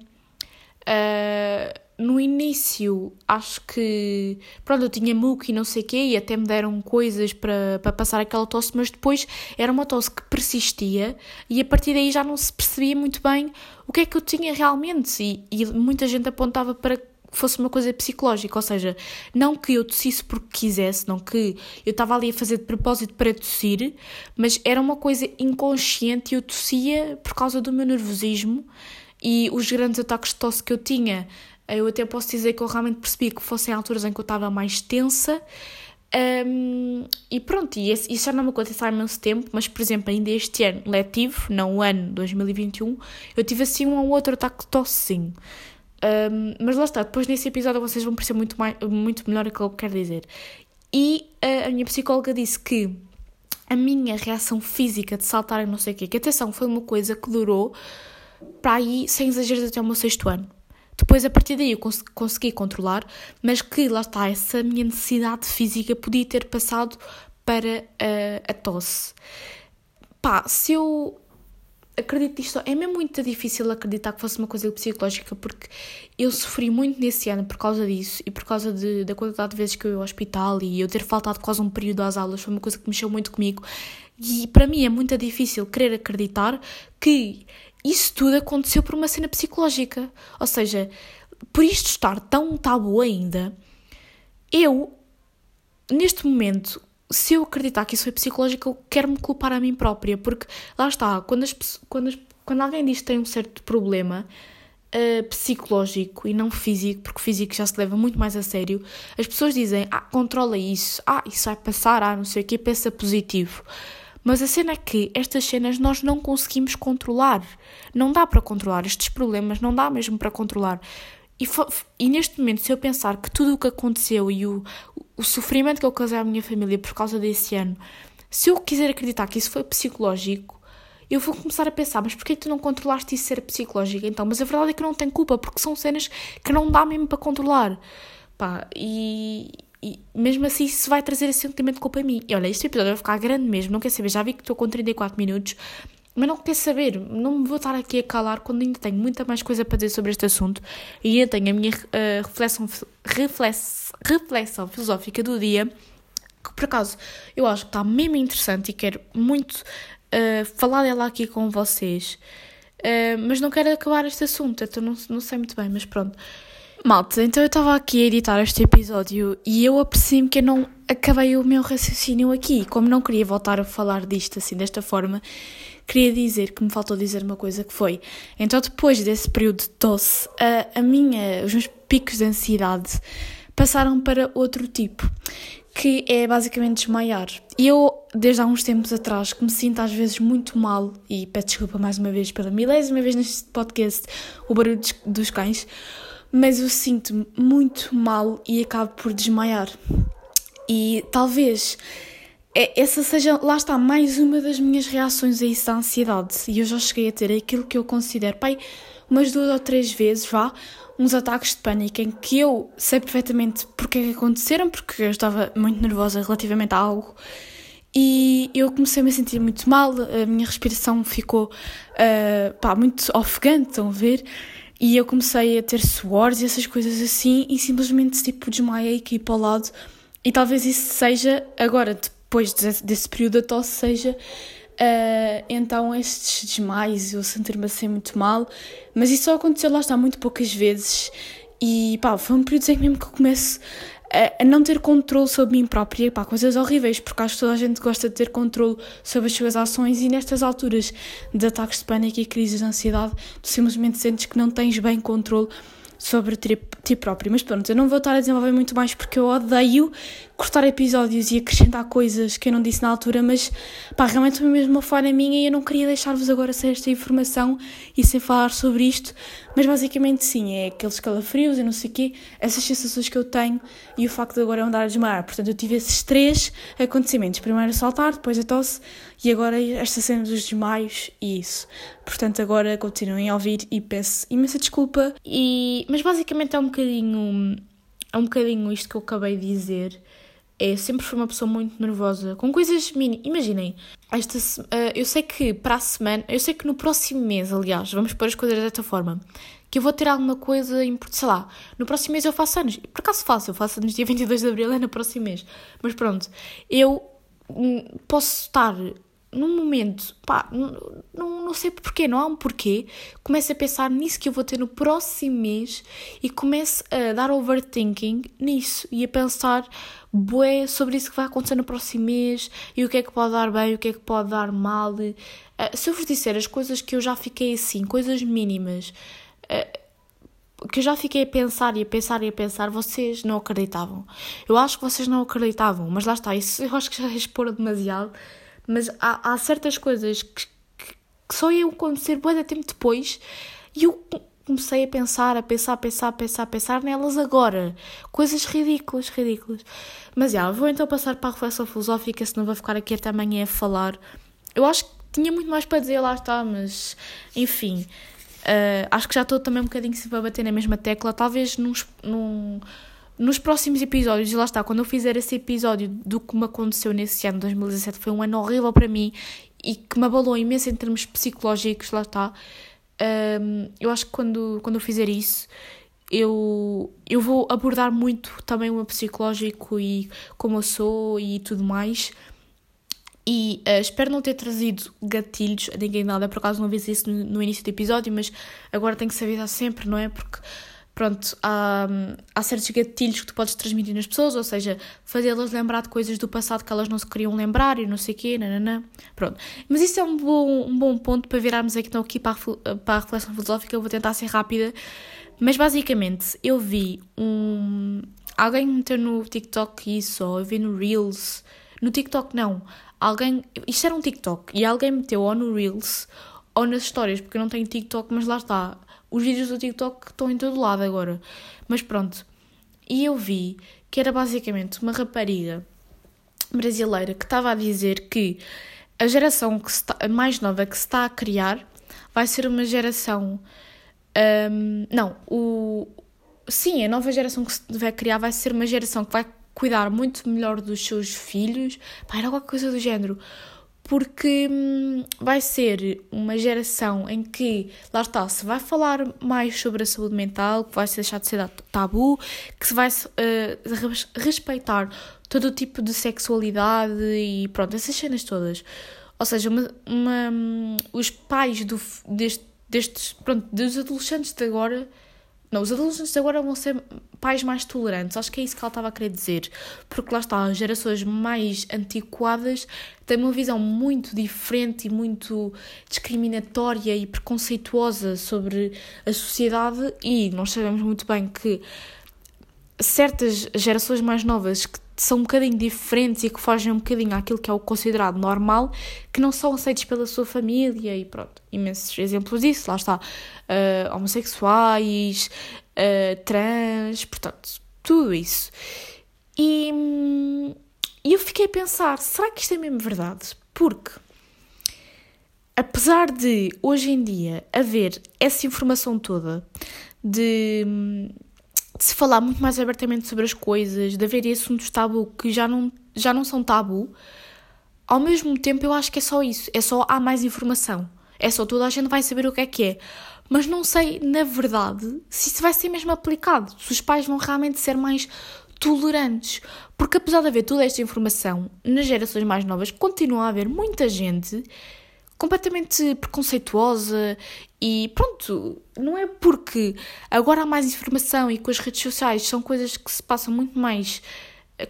Uh, no início, acho que, pronto, eu tinha muco e não sei o quê, e até me deram coisas para, passar aquela tosse, mas depois era uma tosse que persistia e a partir daí já não se percebia muito bem o que é que eu tinha realmente. E, e muita gente apontava para fosse uma coisa psicológica, ou seja, não que eu tossisse porque quisesse, não que eu estava ali a fazer de propósito para tossir, mas era uma coisa inconsciente e eu tossia por causa do meu nervosismo e os grandes ataques de tosse que eu tinha. Eu até posso dizer que eu realmente percebi que fossem alturas em que eu estava mais tensa. Um, e pronto, e isso já não me acontece há imenso tempo, mas por exemplo, ainda este ano letivo, não o ano 2021, eu tive assim um ou outro ataque de tosse, sim. Um, mas lá está, depois nesse episódio vocês vão perceber muito, mais, muito melhor o que eu quero dizer. E uh, a minha psicóloga disse que a minha reação física de saltar e não sei o quê, que atenção, foi uma coisa que durou para aí, sem exageros, até o meu sexto ano. Depois, a partir daí, eu cons consegui controlar, mas que lá está, essa minha necessidade física podia ter passado para uh, a tosse. Pá, se eu acredito isto, é mesmo muito difícil acreditar que fosse uma coisa psicológica porque eu sofri muito nesse ano por causa disso e por causa de, da quantidade de vezes que eu ia ao hospital e eu ter faltado quase um período às aulas foi uma coisa que mexeu muito comigo. E para mim é muito difícil querer acreditar que isso tudo aconteceu por uma cena psicológica, ou seja, por isto estar tão tabu ainda, eu neste momento se eu acreditar que isso foi psicológico, eu quero-me culpar a mim própria, porque lá está, quando, as, quando, as, quando alguém diz que tem um certo problema uh, psicológico e não físico, porque físico já se leva muito mais a sério, as pessoas dizem, ah, controla isso, ah, isso vai passar, ah, não sei o que, pensa positivo. Mas a cena é que estas cenas nós não conseguimos controlar. Não dá para controlar estes problemas, não dá mesmo para controlar. E, e, neste momento, se eu pensar que tudo o que aconteceu e o, o sofrimento que eu causei à minha família por causa desse ano, se eu quiser acreditar que isso foi psicológico, eu vou começar a pensar, mas porquê tu não controlaste isso ser psicológico então? Mas a verdade é que eu não tenho culpa, porque são cenas que não dá mesmo para controlar. Pá, e, e mesmo assim isso vai trazer esse sentimento de culpa a mim. E olha, este episódio vai ficar grande mesmo, não quer saber, já vi que estou com 34 minutos, mas não quer saber, não me vou estar aqui a calar quando ainda tenho muita mais coisa para dizer sobre este assunto e ainda tenho a minha uh, reflexão, reflexão, reflexão filosófica do dia que por acaso eu acho que está mesmo interessante e quero muito uh, falar dela aqui com vocês. Uh, mas não quero acabar este assunto, então não, não sei muito bem, mas pronto. Malta, então eu estava aqui a editar este episódio e eu apercebi-me que eu não acabei o meu raciocínio aqui. Como não queria voltar a falar disto assim, desta forma, queria dizer que me faltou dizer uma coisa que foi. Então, depois desse período de tosse, a, a minha, os meus picos de ansiedade passaram para outro tipo, que é basicamente desmaiar. E eu, desde há uns tempos atrás, que me sinto às vezes muito mal, e peço desculpa mais uma vez pela milésima vez neste podcast, o barulho dos cães mas eu sinto-me muito mal e acabo por desmaiar. E talvez essa seja, lá está, mais uma das minhas reações a isso da ansiedade. E eu já cheguei a ter aquilo que eu considero, pai, umas duas ou três vezes, vá, uns ataques de pânico em que eu sei perfeitamente porque é que aconteceram, porque eu estava muito nervosa relativamente a algo. E eu comecei -me a sentir muito mal, a minha respiração ficou uh, pá, muito ofegante, estão a ver? E eu comecei a ter suores e essas coisas assim e simplesmente tipo desmaiei aqui para o lado. E talvez isso seja, agora, depois desse, desse período da tosse, seja uh, então estes desmaios, eu sentir-me assim muito mal. Mas isso só aconteceu lá está muito poucas vezes. E pá, foi um período em que mesmo que eu começo a, não ter controle sobre mim própria, pá, coisas horríveis, porque acho que toda a gente gosta de ter controle sobre as suas ações e nestas alturas de ataques de pânico e crises de ansiedade, tu simplesmente sentes que não tens bem controle sobre ti próprio. Mas pronto, eu não vou estar a desenvolver muito mais porque eu odeio cortar episódios e acrescentar coisas que eu não disse na altura, mas pá, realmente foi mesmo uma falha minha e eu não queria deixar-vos agora sem esta informação e sem falar sobre isto, mas basicamente sim, é aqueles calafrios e não sei o quê, essas sensações que eu tenho e o facto de agora eu andar a desmaiar. Portanto, eu tive esses três acontecimentos. Primeiro a saltar, depois a tosse e agora esta cena dos desmaios e isso. Portanto, agora continuem a ouvir e peço imensa desculpa. E... Mas basicamente é um bocadinho. É um bocadinho isto que eu acabei de dizer é, sempre fui uma pessoa muito nervosa, com coisas mini. Imaginem, esta, uh, eu sei que para a semana, eu sei que no próximo mês, aliás, vamos pôr as coisas desta forma, que eu vou ter alguma coisa, sei lá, no próximo mês eu faço anos. Por acaso faço, eu faço anos dia 22 de abril, é no próximo mês. Mas pronto, eu hum, posso estar num momento, pá, não, não sei porquê, não há um porquê, começo a pensar nisso que eu vou ter no próximo mês e começo a dar overthinking nisso e a pensar bué sobre isso que vai acontecer no próximo mês e o que é que pode dar bem, o que é que pode dar mal. Uh, se eu vos disser as coisas que eu já fiquei assim, coisas mínimas, uh, que eu já fiquei a pensar e a pensar e a pensar, vocês não acreditavam. Eu acho que vocês não acreditavam, mas lá está, isso eu acho que já é expor demasiado mas há, há certas coisas que, que, que só iam acontecer bué tempo depois e eu comecei a pensar, a pensar, a pensar, a pensar, a pensar nelas agora. Coisas ridículas, ridículas. Mas já, vou então passar para a reflexão filosófica, senão vou ficar aqui até amanhã a falar. Eu acho que tinha muito mais para dizer, lá está, mas enfim. Uh, acho que já estou também um bocadinho sempre a bater na mesma tecla. Talvez num, num, nos próximos episódios, e lá está, quando eu fizer esse episódio do que me aconteceu nesse ano, 2017, foi um ano horrível para mim e que me abalou imenso em termos psicológicos, lá está. Um, eu acho que quando, quando eu fizer isso, eu, eu vou abordar muito também o meu psicológico e como eu sou e tudo mais. E uh, espero não ter trazido gatilhos a ninguém nada, por acaso não avisei isso no, no início do episódio, mas agora tem que se avisar sempre, não é? Porque pronto, há, há certos gatilhos que tu podes transmitir nas pessoas, ou seja, fazê-las lembrar de coisas do passado que elas não se queriam lembrar e não sei o quê, nananã. Pronto. Mas isso é um bom, um bom ponto para virarmos aqui, então, aqui para, a, para a reflexão filosófica. Eu vou tentar ser rápida. Mas basicamente, eu vi um. Alguém meteu no TikTok isso, ou eu vi no Reels. No TikTok não. Alguém. Isto era um TikTok e alguém meteu ou no Reels ou nas histórias, porque eu não tenho TikTok, mas lá está os vídeos do TikTok estão em todo lado agora. Mas pronto. E eu vi que era basicamente uma rapariga brasileira que estava a dizer que a geração que está, mais nova que se está a criar vai ser uma geração. Um, não, o. Sim, a nova geração que se vai criar vai ser uma geração que vai cuidar muito melhor dos seus filhos. Pá, era alguma coisa do género. Porque hum, vai ser uma geração em que, lá está, se vai falar mais sobre a saúde mental, que vai se deixar de ser tabu, que se vai uh, respeitar todo o tipo de sexualidade e pronto, essas cenas todas. Ou seja, uma, uma, hum, os pais do, deste, destes, pronto, dos adolescentes de agora não, os adolescentes agora vão ser pais mais tolerantes. Acho que é isso que ela estava a querer dizer. Porque lá está, as gerações mais antiquadas têm uma visão muito diferente e muito discriminatória e preconceituosa sobre a sociedade, e nós sabemos muito bem que certas gerações mais novas que são um bocadinho diferentes e que fogem um bocadinho àquilo que é o considerado normal, que não são aceitos pela sua família e pronto, imensos exemplos disso, lá está, uh, homossexuais, uh, trans, portanto, tudo isso. E, e eu fiquei a pensar, será que isto é mesmo verdade? Porque, apesar de hoje em dia haver essa informação toda de de se falar muito mais abertamente sobre as coisas, de haver assuntos tabu que já não, já não são tabu, ao mesmo tempo eu acho que é só isso, é só há mais informação, é só toda a gente vai saber o que é que é. Mas não sei, na verdade, se isso vai ser mesmo aplicado, se os pais vão realmente ser mais tolerantes. Porque apesar de haver toda esta informação, nas gerações mais novas continua a haver muita gente completamente preconceituosa e pronto, não é porque agora há mais informação e com as redes sociais são coisas que se passam muito mais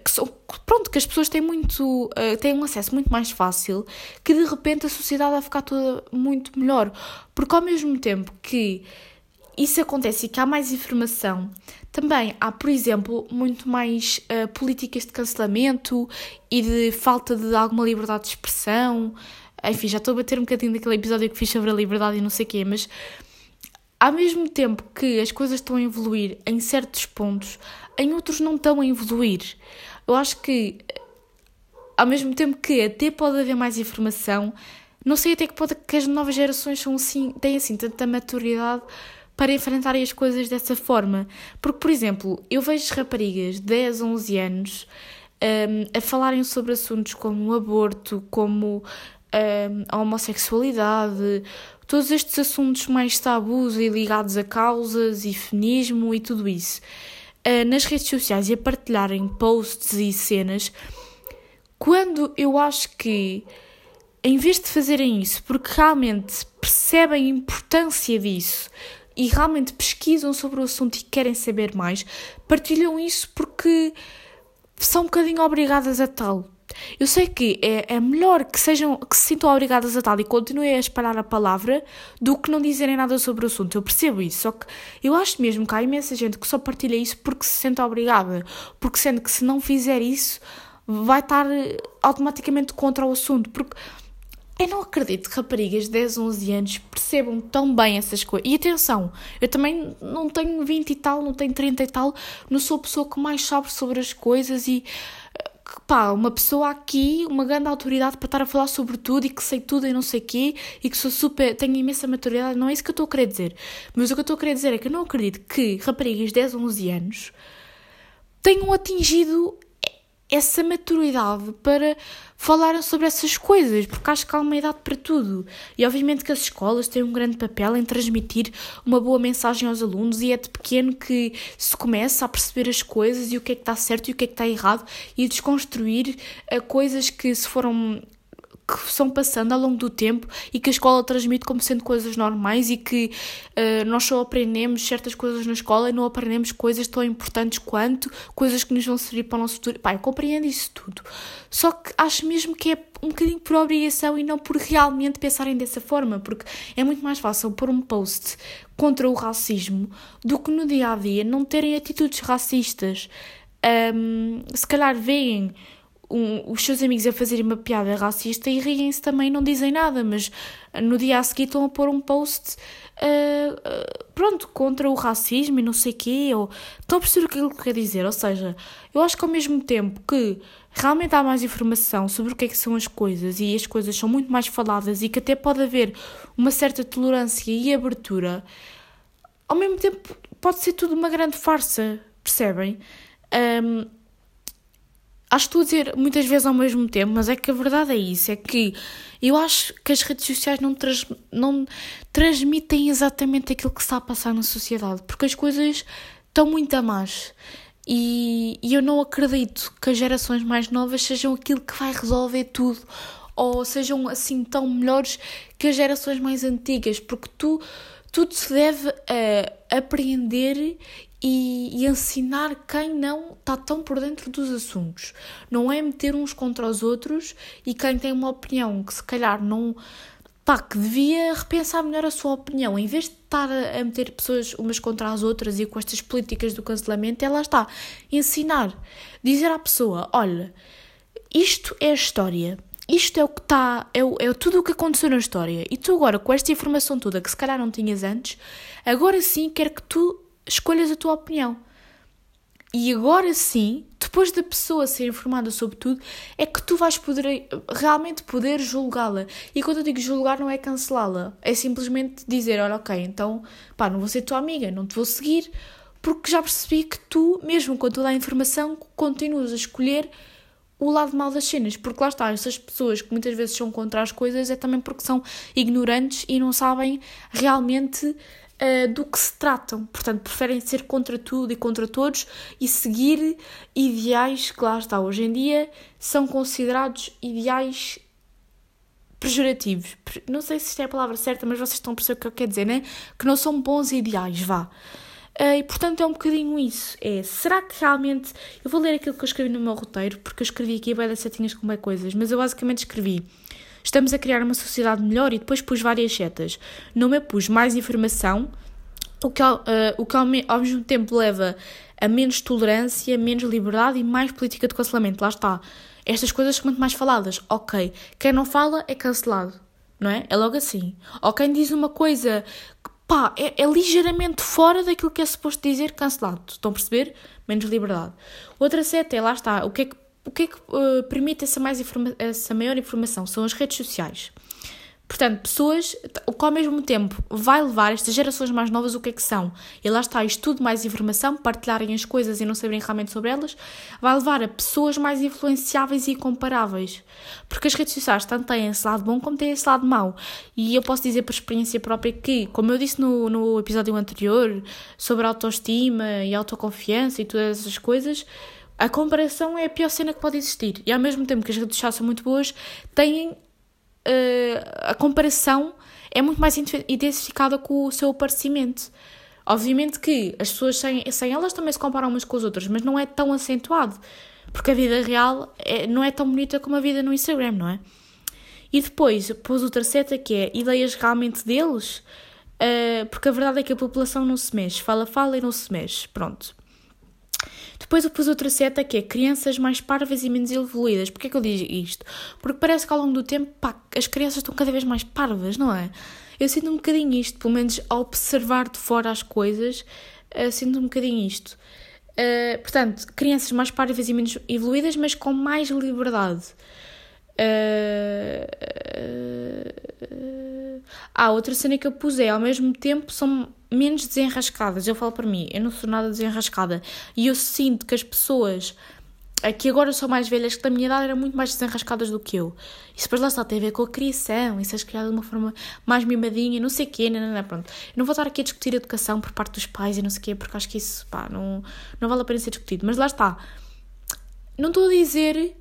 que são, pronto, que as pessoas têm muito uh, têm um acesso muito mais fácil que de repente a sociedade vai ficar toda muito melhor. Porque ao mesmo tempo que isso acontece e que há mais informação também há, por exemplo, muito mais uh, políticas de cancelamento e de falta de alguma liberdade de expressão enfim, já estou a bater um bocadinho daquele episódio que fiz sobre a liberdade e não sei o quê, mas ao mesmo tempo que as coisas estão a evoluir em certos pontos, em outros não estão a evoluir. Eu acho que, ao mesmo tempo que até pode haver mais informação, não sei até que pode que as novas gerações são assim, têm assim tanta maturidade para enfrentarem as coisas dessa forma. Porque, por exemplo, eu vejo raparigas de 10, 11 anos um, a falarem sobre assuntos como aborto, como a homossexualidade, todos estes assuntos mais tabus e ligados a causas e feminismo e tudo isso, uh, nas redes sociais e a partilharem posts e cenas, quando eu acho que, em vez de fazerem isso, porque realmente percebem a importância disso e realmente pesquisam sobre o assunto e querem saber mais, partilham isso porque são um bocadinho obrigadas a tal. Eu sei que é, é melhor que sejam que se sintam obrigadas a tal e continuem a espalhar a palavra do que não dizerem nada sobre o assunto. Eu percebo isso, só que eu acho mesmo que há imensa gente que só partilha isso porque se sente obrigada, porque sente que se não fizer isso vai estar automaticamente contra o assunto, porque eu não acredito que raparigas de 10, 11 anos percebam tão bem essas coisas. E atenção, eu também não tenho 20 e tal, não tenho 30 e tal, não sou a pessoa que mais sabe sobre as coisas e pá, uma pessoa aqui, uma grande autoridade para estar a falar sobre tudo e que sei tudo e não sei o quê e que sou super, tenho imensa maturidade, não é isso que eu estou a querer dizer. Mas o que eu estou a querer dizer é que eu não acredito que raparigas de 10, 11 anos tenham atingido essa maturidade para falarem sobre essas coisas, porque acho que há uma idade para tudo. E obviamente que as escolas têm um grande papel em transmitir uma boa mensagem aos alunos e é de pequeno que se começa a perceber as coisas e o que é que está certo e o que é que está errado e desconstruir uh, coisas que se foram que são passando ao longo do tempo e que a escola transmite como sendo coisas normais e que uh, nós só aprendemos certas coisas na escola e não aprendemos coisas tão importantes quanto coisas que nos vão servir para o nosso futuro. Pai, compreendo isso tudo. Só que acho mesmo que é um bocadinho por obrigação e não por realmente pensarem dessa forma, porque é muito mais fácil pôr um post contra o racismo do que no dia a dia não terem atitudes racistas. Um, se calhar veem um, os seus amigos a fazerem uma piada racista e riem-se também não dizem nada, mas no dia a seguir estão a pôr um post uh, uh, pronto, contra o racismo e não sei o quê, ou estão a perceber o que ele quer dizer, ou seja, eu acho que ao mesmo tempo que realmente há mais informação sobre o que é que são as coisas e as coisas são muito mais faladas e que até pode haver uma certa tolerância e abertura, ao mesmo tempo pode ser tudo uma grande farsa, percebem? Um, acho que estou a dizer muitas vezes ao mesmo tempo, mas é que a verdade é isso: é que eu acho que as redes sociais não, trans, não transmitem exatamente aquilo que está a passar na sociedade, porque as coisas estão muito a más. E, e eu não acredito que as gerações mais novas sejam aquilo que vai resolver tudo ou sejam assim tão melhores que as gerações mais antigas, porque tu, tudo se deve a aprender e, e, ensinar quem não está tão por dentro dos assuntos. Não é meter uns contra os outros e quem tem uma opinião que se calhar não. Pá, que devia repensar melhor a sua opinião. Em vez de estar a meter pessoas umas contra as outras e com estas políticas do cancelamento, ela está ensinar, dizer à pessoa: olha, isto é a história isto é o que está, é, é tudo o que aconteceu na história. E tu agora, com esta informação toda que se calhar não tinhas antes, agora sim quero que tu escolhas a tua opinião. E agora sim, depois da pessoa ser informada sobre tudo, é que tu vais poder realmente poder julgá-la. E quando eu digo julgar, não é cancelá-la, é simplesmente dizer: olha, ok, então pá, não vou ser tua amiga, não te vou seguir, porque já percebi que tu, mesmo com toda a informação, continuas a escolher o lado mal das cenas, porque lá está, essas pessoas que muitas vezes são contra as coisas é também porque são ignorantes e não sabem realmente uh, do que se tratam. Portanto, preferem ser contra tudo e contra todos e seguir ideais que lá está, hoje em dia são considerados ideais pejorativos. Não sei se isto é a palavra certa, mas vocês estão a perceber o que eu quero dizer, né? Que não são bons ideais, vá. Uh, e portanto é um bocadinho isso. É, será que realmente. Eu vou ler aquilo que eu escrevi no meu roteiro, porque eu escrevi aqui bem das setinhas com bem coisas, mas eu basicamente escrevi. Estamos a criar uma sociedade melhor e depois pus várias setas. No meu pus mais informação, o que, uh, o que ao, ao mesmo tempo leva a menos tolerância, menos liberdade e mais política de cancelamento. Lá está. Estas coisas são muito mais faladas. Ok, quem não fala é cancelado, não é? É logo assim. Ou quem diz uma coisa pá, é, é, ligeiramente fora daquilo que é suposto dizer cancelado. Estão a perceber? Menos liberdade. Outra seta é, lá está, o que é que, o que, é que uh, permite essa, mais essa maior informação? São as redes sociais. Portanto, pessoas, que ao mesmo tempo vai levar estas gerações mais novas o que é que são? E lá está, estudo mais informação, partilharem as coisas e não saberem realmente sobre elas, vai levar a pessoas mais influenciáveis e comparáveis. Porque as redes sociais tanto têm esse lado bom como têm esse lado mau. E eu posso dizer por experiência própria que, como eu disse no, no episódio anterior, sobre autoestima e autoconfiança e todas essas coisas, a comparação é a pior cena que pode existir. E ao mesmo tempo que as redes sociais são muito boas, têm uh, a comparação é muito mais intensificada com o seu aparecimento. Obviamente que as pessoas sem, sem elas também se comparam umas com as outras, mas não é tão acentuado, porque a vida real é, não é tão bonita como a vida no Instagram, não é? E depois pôs outra seta que é ideias realmente deles, uh, porque a verdade é que a população não se mexe, fala, fala e não se mexe, pronto. Depois eu pus outra seta que é crianças mais parvas e menos evoluídas. Porquê que eu digo isto? Porque parece que ao longo do tempo, pá, as crianças estão cada vez mais parvas, não é? Eu sinto um bocadinho isto, pelo menos ao observar de fora as coisas, uh, sinto um bocadinho isto. Uh, portanto, crianças mais parvas e menos evoluídas, mas com mais liberdade. Uh, ah, outra cena que eu pus é, ao mesmo tempo, são menos desenrascadas. Eu falo para mim, eu não sou nada desenrascada. E eu sinto que as pessoas que agora são mais velhas que da minha idade eram muito mais desenrascadas do que eu. Isso depois lá está, tem a ver com a criação, isso é criado de uma forma mais mimadinha, não sei o quê, não, não, não, pronto. Eu não vou estar aqui a discutir a educação por parte dos pais e não sei o quê, porque acho que isso, pá, não, não vale a pena ser discutido. Mas lá está. Não estou a dizer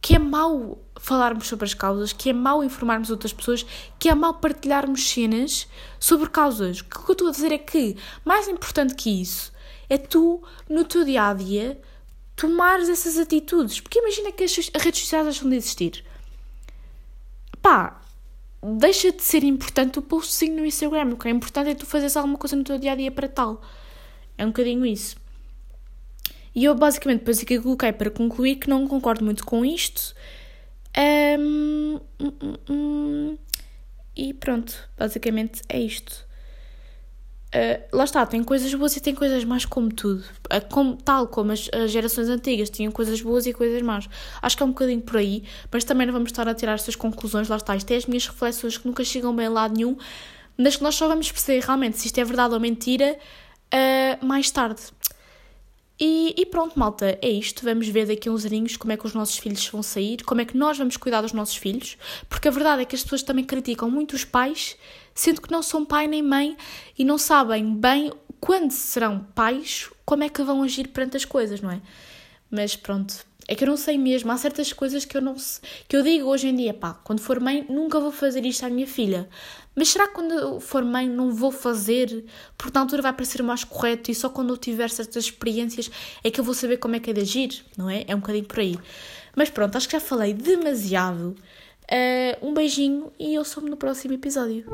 que é mau falarmos sobre as causas, que é mau informarmos outras pessoas, que é mau partilharmos cenas sobre causas. O que eu estou a dizer é que, mais importante que isso, é tu, no teu dia a dia, tomares essas atitudes. Porque imagina que as, redes sociais deixam de existir. Pá, deixa de ser importante o postzinho no Instagram. O que é importante é tu fazeres alguma coisa no teu dia a dia para tal. É um bocadinho isso. E eu basicamente depois aqui coloquei para concluir que não concordo muito com isto. Um, um, um, e pronto, basicamente é isto. Uh, lá está, tem coisas boas e tem coisas más como tudo. Uh, como, tal como as, as, gerações antigas tinham coisas boas e coisas más. Acho que é um bocadinho por aí, mas também não vamos estar a tirar estas conclusões. Lá está, isto é as minhas reflexões que nunca chegam bem a lado nenhum, mas que nós só vamos perceber realmente se isto é verdade ou mentira uh, mais tarde. E, e, pronto, malta, é isto. Vamos ver daqui a uns aninhos como é que os nossos filhos vão sair, como é que nós vamos cuidar dos nossos filhos, porque a verdade é que as pessoas também criticam muito os pais, sendo que não são pai nem mãe e não sabem bem quando serão pais, como é que vão agir perante as coisas, não é? Mas pronto, é que eu não sei mesmo. Há certas coisas que eu não que eu digo hoje em dia, pá, quando for mãe, nunca vou fazer isto à minha filha. Mas será que quando eu for mãe não vou fazer? Porque na altura vai parecer mais correto e só quando eu tiver certas experiências é que eu vou saber como é que é de agir, não é? É um bocadinho por aí. Mas pronto, acho que já falei demasiado. Uh, um beijinho e eu sou-me no próximo episódio.